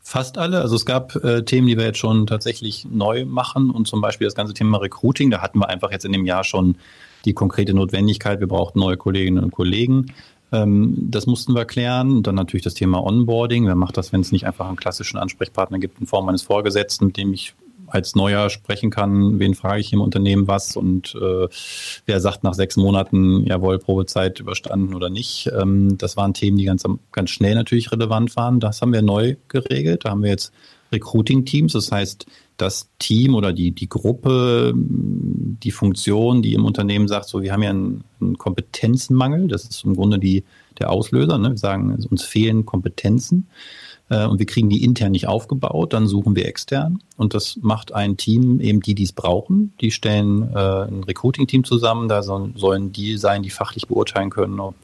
Fast alle. Also es gab äh, Themen, die wir jetzt schon tatsächlich neu machen und zum Beispiel das ganze Thema Recruiting. Da hatten wir einfach jetzt in dem Jahr schon die konkrete Notwendigkeit, wir brauchten neue Kolleginnen und Kollegen. Ähm, das mussten wir klären. Dann natürlich das Thema Onboarding. Wer macht das, wenn es nicht einfach einen klassischen Ansprechpartner gibt in Form eines Vorgesetzten, mit dem ich als Neuer sprechen kann, wen frage ich im Unternehmen was und äh, wer sagt nach sechs Monaten, jawohl, Probezeit überstanden oder nicht. Ähm, das waren Themen, die ganz, ganz schnell natürlich relevant waren. Das haben wir neu geregelt. Da haben wir jetzt Recruiting-Teams. Das heißt, das Team oder die, die Gruppe, die Funktion, die im Unternehmen sagt, so, wir haben ja einen, einen Kompetenzenmangel. Das ist im Grunde die, der Auslöser. Ne? Wir sagen, uns fehlen Kompetenzen äh, und wir kriegen die intern nicht aufgebaut, dann suchen wir extern. Und das macht ein Team eben die, die es brauchen. Die stellen äh, ein Recruiting-Team zusammen. Da sollen, sollen die sein, die fachlich beurteilen können, ob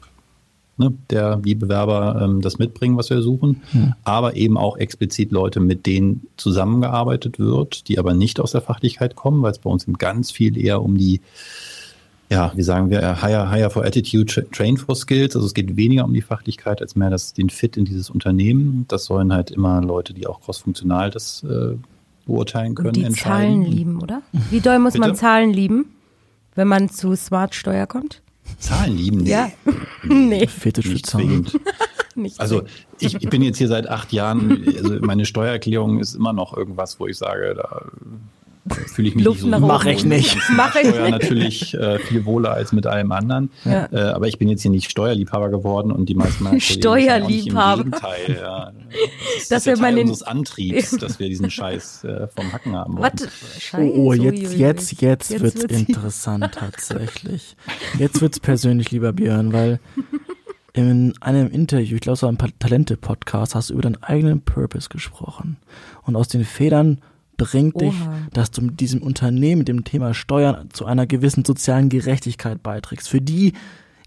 ne, der wie Bewerber ähm, das mitbringen, was wir suchen, ja. aber eben auch explizit Leute, mit denen zusammengearbeitet wird, die aber nicht aus der Fachlichkeit kommen, weil es bei uns eben ganz viel eher um die ja, wie sagen wir, higher, higher for attitude, train for skills. Also es geht weniger um die Fachlichkeit als mehr das, den Fit in dieses Unternehmen. Das sollen halt immer Leute, die auch crossfunktional das äh, beurteilen können, Und die entscheiden. Zahlen lieben, oder? Wie doll muss Bitte? man Zahlen lieben, wenn man zu Smart Steuer kommt? Zahlen lieben? Nee. Ja. nee. Fetisch für Zahlen. also ich, ich, bin jetzt hier seit acht Jahren, also meine Steuererklärung ist immer noch irgendwas, wo ich sage, da fühle ich mich Luft nicht so Mach ich nicht. Mach ich nicht. natürlich äh, viel wohler als mit allem anderen. Ja. Äh, aber ich bin jetzt hier nicht Steuerliebhaber geworden und die meisten meiner Steuerliebhaber. Im Gegenteil, ja. Das, das ist ja Teil unseres Antriebs, dass wir diesen Scheiß äh, vom Hacken haben. Warte, Scheiß, oh, oh, jetzt, jetzt, jetzt, jetzt wird's, wird's interessant tatsächlich. Jetzt wird's persönlich, lieber Björn, weil in einem Interview, ich glaube, es war ein Talente-Podcast, hast du über deinen eigenen Purpose gesprochen. Und aus den Federn bringt dich, dass du mit diesem Unternehmen, mit dem Thema Steuern zu einer gewissen sozialen Gerechtigkeit beiträgst. Für die,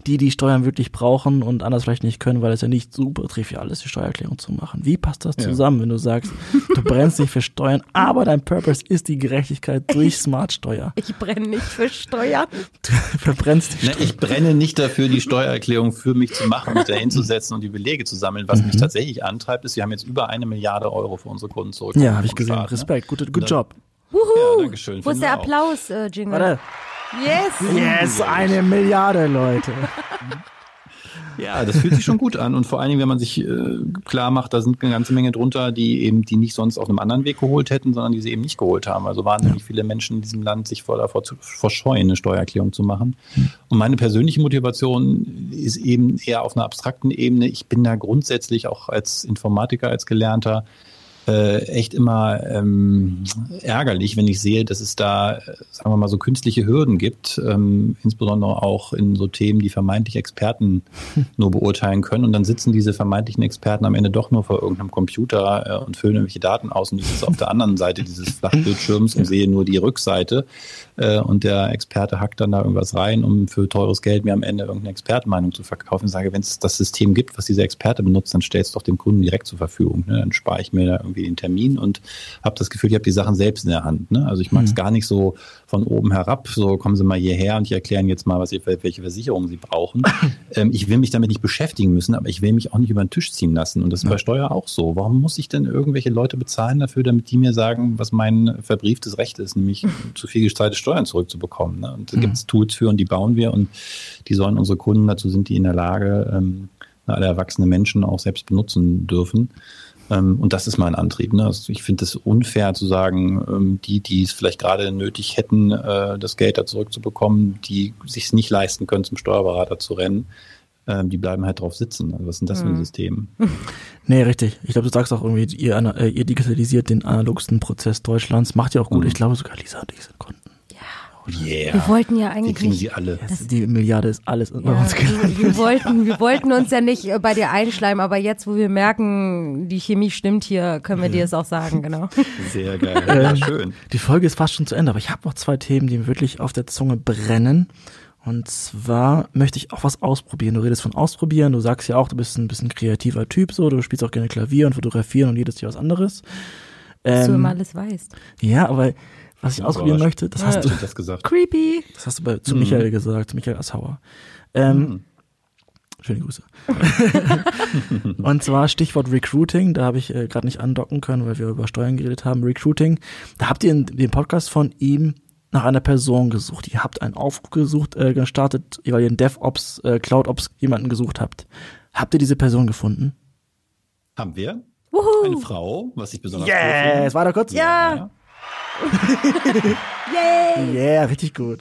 die die Steuern wirklich brauchen und anders vielleicht nicht können, weil es ja nicht super trivial ist, die Steuererklärung zu machen. Wie passt das zusammen, ja. wenn du sagst, du brennst nicht für Steuern, aber dein Purpose ist die Gerechtigkeit durch Smart Steuer? Ich brenne nicht für Steuern. Du verbrennst die Steuern. Ich brenne nicht dafür, die Steuererklärung für mich zu machen, mich da hinzusetzen und die Belege zu sammeln. Was mhm. mich tatsächlich antreibt, ist, wir haben jetzt über eine Milliarde Euro für unsere Kunden zurück. Ja, habe ich gesehen. Staat, ne? Respekt. Ne? Good, good job. Wuhu. Ja. Wo ist der Applaus, äh, Jingle? Warte. Yes! Yes, eine Milliarde, Leute. Ja, das fühlt sich schon gut an. Und vor allen Dingen, wenn man sich äh, klar macht, da sind eine ganze Menge drunter, die eben die nicht sonst auf einem anderen Weg geholt hätten, sondern die sie eben nicht geholt haben. Also wahnsinnig viele Menschen in diesem Land sich vor davor zu verscheuen, eine Steuererklärung zu machen. Und meine persönliche Motivation ist eben eher auf einer abstrakten Ebene. Ich bin da grundsätzlich auch als Informatiker, als Gelernter äh, echt immer ähm, ärgerlich, wenn ich sehe, dass es da, sagen wir mal, so künstliche Hürden gibt, ähm, insbesondere auch in so Themen, die vermeintlich Experten nur beurteilen können. Und dann sitzen diese vermeintlichen Experten am Ende doch nur vor irgendeinem Computer äh, und füllen irgendwelche Daten aus und ich sitze auf der anderen Seite dieses Flachbildschirms und sehe nur die Rückseite. Äh, und der Experte hackt dann da irgendwas rein, um für teures Geld mir am Ende irgendeine Expertenmeinung zu verkaufen. Ich sage, wenn es das System gibt, was dieser Experte benutzt, dann stellt es doch dem Kunden direkt zur Verfügung. Ne? Dann spare ich mir da irgendwie den Termin und habe das Gefühl, ich habe die Sachen selbst in der Hand. Ne? Also ich mag es mhm. gar nicht so von oben herab, so kommen Sie mal hierher und ich erkläre Ihnen jetzt mal, was Sie, welche Versicherungen Sie brauchen. ähm, ich will mich damit nicht beschäftigen müssen, aber ich will mich auch nicht über den Tisch ziehen lassen. Und das ist ja. bei Steuer auch so. Warum muss ich denn irgendwelche Leute bezahlen dafür, damit die mir sagen, was mein verbrieftes Recht ist, nämlich zu viel gezahlte Steuern zurückzubekommen? Ne? Und da mhm. gibt es Tools für und die bauen wir und die sollen unsere Kunden, dazu sind die in der Lage, ähm, alle erwachsene Menschen auch selbst benutzen dürfen. Ähm, und das ist mein Antrieb. Ne? Also ich finde es unfair zu sagen, ähm, die, die es vielleicht gerade nötig hätten, äh, das Geld da zurückzubekommen, die sich es nicht leisten können, zum Steuerberater zu rennen, ähm, die bleiben halt drauf sitzen. Also was ist denn das für ein mhm. System? Nee, richtig. Ich glaube, du sagst auch irgendwie, ihr, äh, ihr digitalisiert den analogsten Prozess Deutschlands. Macht ja auch gut. Mhm. Ich glaube sogar Lisa und ich sind Kunden. Yeah. Wir wollten ja eigentlich. Die kriegen sie alle. Das, die Milliarde ist alles ja, bei uns wir, wir, wollten, wir wollten uns ja nicht äh, bei dir einschleimen, aber jetzt, wo wir merken, die Chemie stimmt hier, können wir dir es auch sagen, genau. Sehr geil. Ja, schön. Die Folge ist fast schon zu Ende, aber ich habe noch zwei Themen, die mir wirklich auf der Zunge brennen. Und zwar möchte ich auch was ausprobieren. Du redest von ausprobieren, du sagst ja auch, du bist ein bisschen kreativer Typ, so, du spielst auch gerne Klavier und fotografieren und jedes Jahr was anderes. Dass ähm, du immer alles weißt. Ja, aber was ich ausprobieren möchte, das hast du das gesagt. Creepy. Das hast du bei, zu mhm. Michael gesagt, zu Michael Assauer. Ähm, mhm. Schöne Grüße. und zwar Stichwort Recruiting, da habe ich äh, gerade nicht andocken können, weil wir über Steuern geredet haben. Recruiting, da habt ihr in dem Podcast von ihm nach einer Person gesucht. Ihr habt einen Aufruf gesucht, äh, gestartet, weil ihr in DevOps, äh, CloudOps jemanden gesucht habt. Habt ihr diese Person gefunden? Haben wir. Wuhu. Eine Frau, was ich besonders yes, war da kurz? ja. ja. Yay! Yeah, richtig gut.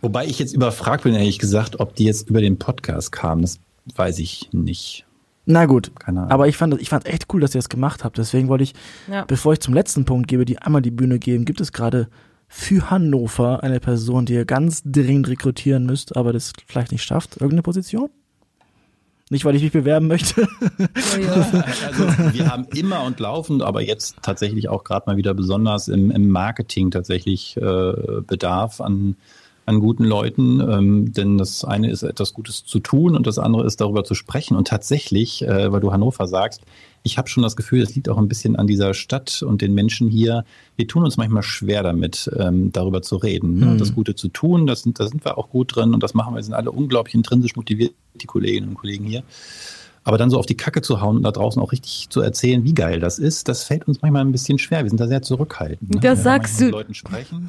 Wobei ich jetzt überfragt bin, ehrlich gesagt, ob die jetzt über den Podcast kamen. Das weiß ich nicht. Na gut, Keine Ahnung. aber ich fand ich fand echt cool, dass ihr das gemacht habt. Deswegen wollte ich, ja. bevor ich zum letzten Punkt gebe, die einmal die Bühne geben, gibt es gerade für Hannover eine Person, die ihr ganz dringend rekrutieren müsst, aber das vielleicht nicht schafft? Irgendeine Position? Nicht, weil ich mich bewerben möchte. Oh ja. also wir haben immer und laufend, aber jetzt tatsächlich auch gerade mal wieder besonders im, im Marketing tatsächlich äh, Bedarf an an guten Leuten, ähm, denn das eine ist etwas Gutes zu tun und das andere ist darüber zu sprechen. Und tatsächlich, äh, weil du Hannover sagst, ich habe schon das Gefühl, es liegt auch ein bisschen an dieser Stadt und den Menschen hier. Wir tun uns manchmal schwer damit, ähm, darüber zu reden ne? und das Gute zu tun. Das sind, da sind wir auch gut drin und das machen wir. Wir sind alle unglaublich intrinsisch motiviert, die Kolleginnen und Kollegen hier. Aber dann so auf die Kacke zu hauen und da draußen auch richtig zu erzählen, wie geil das ist, das fällt uns manchmal ein bisschen schwer. Wir sind da sehr zurückhaltend. Ne? Das sagst du.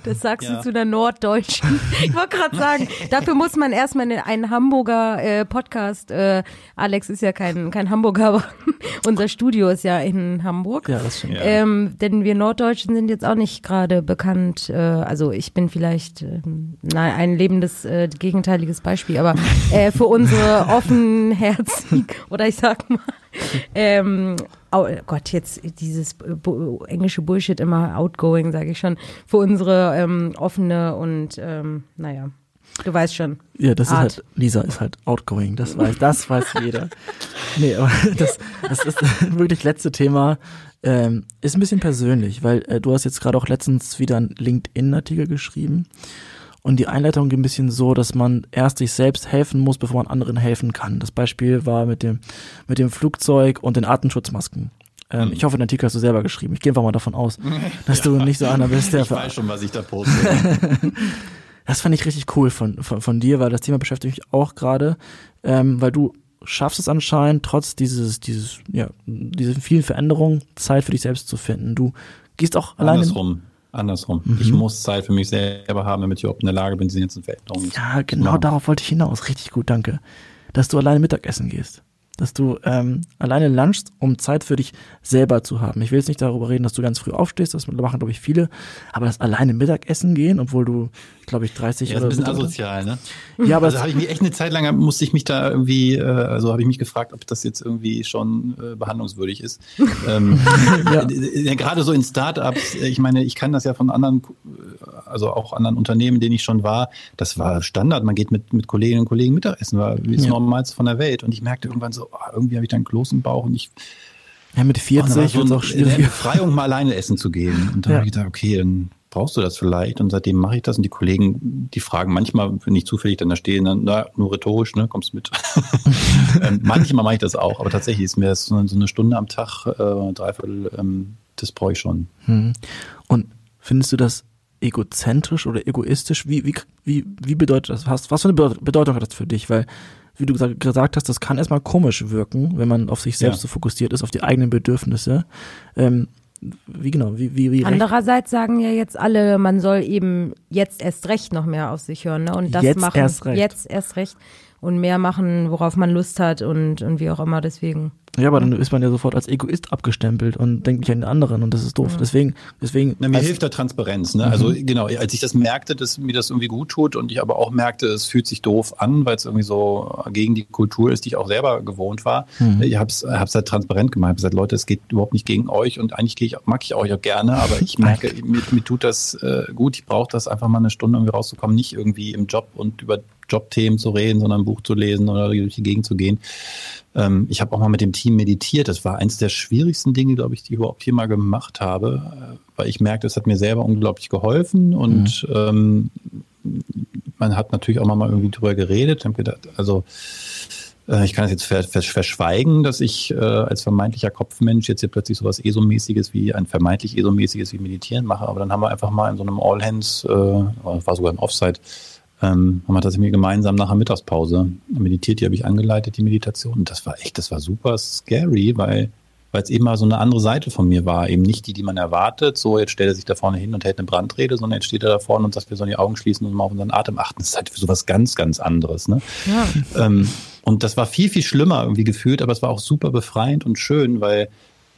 Das sagst ja. du zu der Norddeutschen. ich wollte gerade sagen, dafür muss man erstmal in einen Hamburger äh, Podcast. Äh, Alex ist ja kein, kein Hamburger, aber unser Studio ist ja in Hamburg. Ja, das stimmt. Ähm, denn wir Norddeutschen sind jetzt auch nicht gerade bekannt. Äh, also ich bin vielleicht äh, ein lebendes äh, gegenteiliges Beispiel, aber äh, für unsere offenherzigen oder ich sag mal. ähm, oh Gott, jetzt dieses englische Bullshit immer outgoing, sage ich schon, für unsere ähm, offene und ähm, naja. Du weißt schon. Ja, das Art. ist halt, Lisa ist halt outgoing, das weiß, das weiß jeder. Nee, aber das, das ist wirklich letzte Thema. Ähm, ist ein bisschen persönlich, weil äh, du hast jetzt gerade auch letztens wieder einen LinkedIn-Artikel geschrieben und die Einleitung ging ein bisschen so, dass man erst sich selbst helfen muss, bevor man anderen helfen kann. Das Beispiel war mit dem, mit dem Flugzeug und den Atemschutzmasken. Ähm, mhm. Ich hoffe, den Artikel hast du selber geschrieben. Ich gehe einfach mal davon aus, dass ja, du nicht so einer bist, der. Ich weiß schon, was ich da poste. das fand ich richtig cool von, von, von dir, weil das Thema beschäftigt mich auch gerade, ähm, weil du schaffst es anscheinend, trotz dieses, dieses, ja, diese vielen Veränderungen, Zeit für dich selbst zu finden. Du gehst auch alleine. Andersrum andersrum. Mhm. Ich muss Zeit für mich selber haben, damit ich überhaupt in der Lage bin, diese ganzen Veränderungen Ja, genau darauf wollte ich hinaus. Richtig gut, danke. Dass du alleine Mittagessen gehst. Dass du ähm, alleine lunchst, um Zeit für dich selber zu haben. Ich will jetzt nicht darüber reden, dass du ganz früh aufstehst, das machen, glaube ich, viele, aber das alleine Mittagessen gehen, obwohl du, glaube ich, 30 ja, oder ist ein bisschen asozial, ne? Ja, aber also habe ich mich echt eine Zeit lang musste ich mich da irgendwie, äh, also habe ich mich gefragt, ob das jetzt irgendwie schon äh, behandlungswürdig ist. ähm, ja. ja. Gerade so in Startups, ich meine, ich kann das ja von anderen, also auch anderen Unternehmen, in denen ich schon war, das war Standard. Man geht mit, mit Kolleginnen und Kollegen Mittagessen, war wie das ja. Normalste von der Welt. Und ich merkte irgendwann so, oh, irgendwie habe ich da einen im Bauch und ich ja, mit 40 wird es auch schwierig. Befreiung mal alleine essen zu gehen. Und dann ja. habe ich gedacht, okay, dann brauchst du das vielleicht? Und seitdem mache ich das. Und die Kollegen, die fragen manchmal, wenn ich zufällig dann da stehe, dann, na, nur rhetorisch, ne, kommst mit. ähm, manchmal mache ich das auch, aber tatsächlich ist mir das so eine Stunde am Tag, äh, dreiviertel, ähm, das brauche ich schon. Hm. Und findest du das egozentrisch oder egoistisch? Wie, wie, wie, wie bedeutet das? Was, was für eine Bedeutung hat das für dich? Weil wie du gesagt hast, das kann erstmal komisch wirken, wenn man auf sich selbst ja. so fokussiert ist, auf die eigenen Bedürfnisse. Ähm, wie genau, wie, wie, wie Andererseits sagen ja jetzt alle, man soll eben jetzt erst recht noch mehr auf sich hören, ne? Und das jetzt machen erst recht. jetzt erst recht und mehr machen, worauf man Lust hat und, und wie auch immer, deswegen. Ja, aber dann ist man ja sofort als Egoist abgestempelt und denkt nicht an den anderen und das ist doof. Ja. Deswegen, deswegen. Na, mir hilft da Transparenz, ne? Also, mhm. Also genau, als ich das merkte, dass mir das irgendwie gut tut und ich aber auch merkte, es fühlt sich doof an, weil es irgendwie so gegen die Kultur ist, die ich auch selber gewohnt war. Mhm. Ich habe es halt transparent gemacht, habe gesagt, Leute, es geht überhaupt nicht gegen euch und eigentlich ich, mag ich euch auch gerne, aber ich merke, mir, mir tut das äh, gut. Ich brauche das einfach mal eine Stunde, irgendwie rauszukommen, nicht irgendwie im Job und über Jobthemen zu reden, sondern ein Buch zu lesen oder durch die Gegend zu gehen. Ähm, ich habe auch mal mit dem Team meditiert. Das war eines der schwierigsten Dinge, glaube ich, die ich überhaupt hier mal gemacht habe, weil ich merkte, es hat mir selber unglaublich geholfen und mhm. ähm, man hat natürlich auch mal irgendwie drüber geredet. Ich habe gedacht, also äh, ich kann es jetzt verschweigen, dass ich äh, als vermeintlicher Kopfmensch jetzt hier plötzlich sowas ESO-mäßiges wie ein vermeintlich ESO-mäßiges wie Meditieren mache. Aber dann haben wir einfach mal in so einem All-Hands, äh, war sogar ein Offside, ähm, haben wir tatsächlich gemeinsam nach der Mittagspause meditiert. Die habe ich angeleitet, die Meditation. Und das war echt, das war super scary, weil weil es eben mal so eine andere Seite von mir war. Eben nicht die, die man erwartet. So, jetzt stellt er sich da vorne hin und hält eine Brandrede, sondern jetzt steht er da vorne und sagt, wir sollen die Augen schließen und mal auf unseren Atem achten. Das ist halt so was ganz, ganz anderes. Ne? Ja. Ähm, und das war viel, viel schlimmer irgendwie gefühlt, aber es war auch super befreiend und schön, weil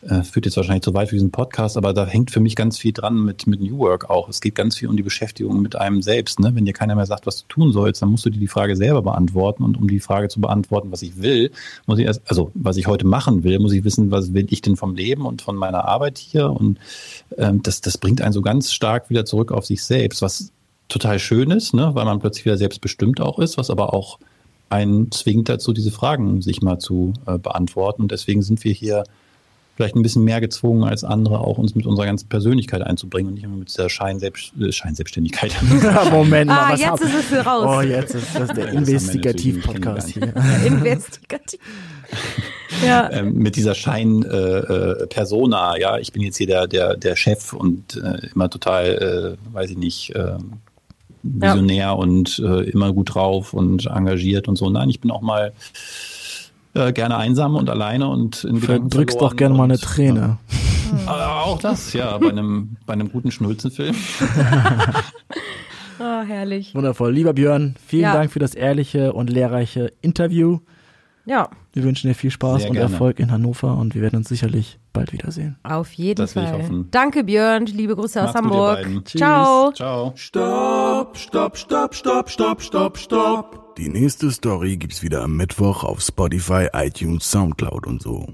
äh, führt jetzt wahrscheinlich zu weit für diesen Podcast, aber da hängt für mich ganz viel dran mit, mit New Work auch. Es geht ganz viel um die Beschäftigung mit einem selbst. Ne? Wenn dir keiner mehr sagt, was du tun sollst, dann musst du dir die Frage selber beantworten. Und um die Frage zu beantworten, was ich will, muss ich erst, also was ich heute machen will, muss ich wissen, was will ich denn vom Leben und von meiner Arbeit hier. Und ähm, das, das bringt einen so ganz stark wieder zurück auf sich selbst, was total schön ist, ne? weil man plötzlich wieder selbstbestimmt auch ist, was aber auch einen zwingt dazu, diese Fragen sich mal zu äh, beantworten. Und deswegen sind wir hier vielleicht ein bisschen mehr gezwungen als andere, auch uns mit unserer ganzen Persönlichkeit einzubringen und nicht immer mit dieser Scheinselbst äh, Scheinselbstständigkeit. Moment mal. Ah, jetzt ist es raus. Oh, jetzt ist das der Investigativ-Podcast hier. Investigativ. Ja. Ähm, mit dieser Schein-Persona, äh, äh ja, ich bin jetzt hier der, der, der Chef und äh, immer total, äh, weiß ich nicht, äh, visionär ja. und äh, immer gut drauf und engagiert und so. Nein, ich bin auch mal äh, gerne einsam und alleine und in Gedanken drückst doch gerne mal eine Träne. Ja. Auch das, ja, bei einem, bei einem guten Schnulzenfilm. oh, herrlich. Wundervoll. Lieber Björn, vielen ja. Dank für das ehrliche und lehrreiche Interview. Ja. Wir wünschen dir viel Spaß Sehr und gerne. Erfolg in Hannover und wir werden uns sicherlich bald wiedersehen. Auf jeden das Fall. Danke, Björn. Liebe Grüße aus Hamburg. Ciao. Ciao. Stopp, stopp, stopp, stopp, stopp, stopp, stopp. Die nächste Story gibt's wieder am Mittwoch auf Spotify, iTunes, Soundcloud und so.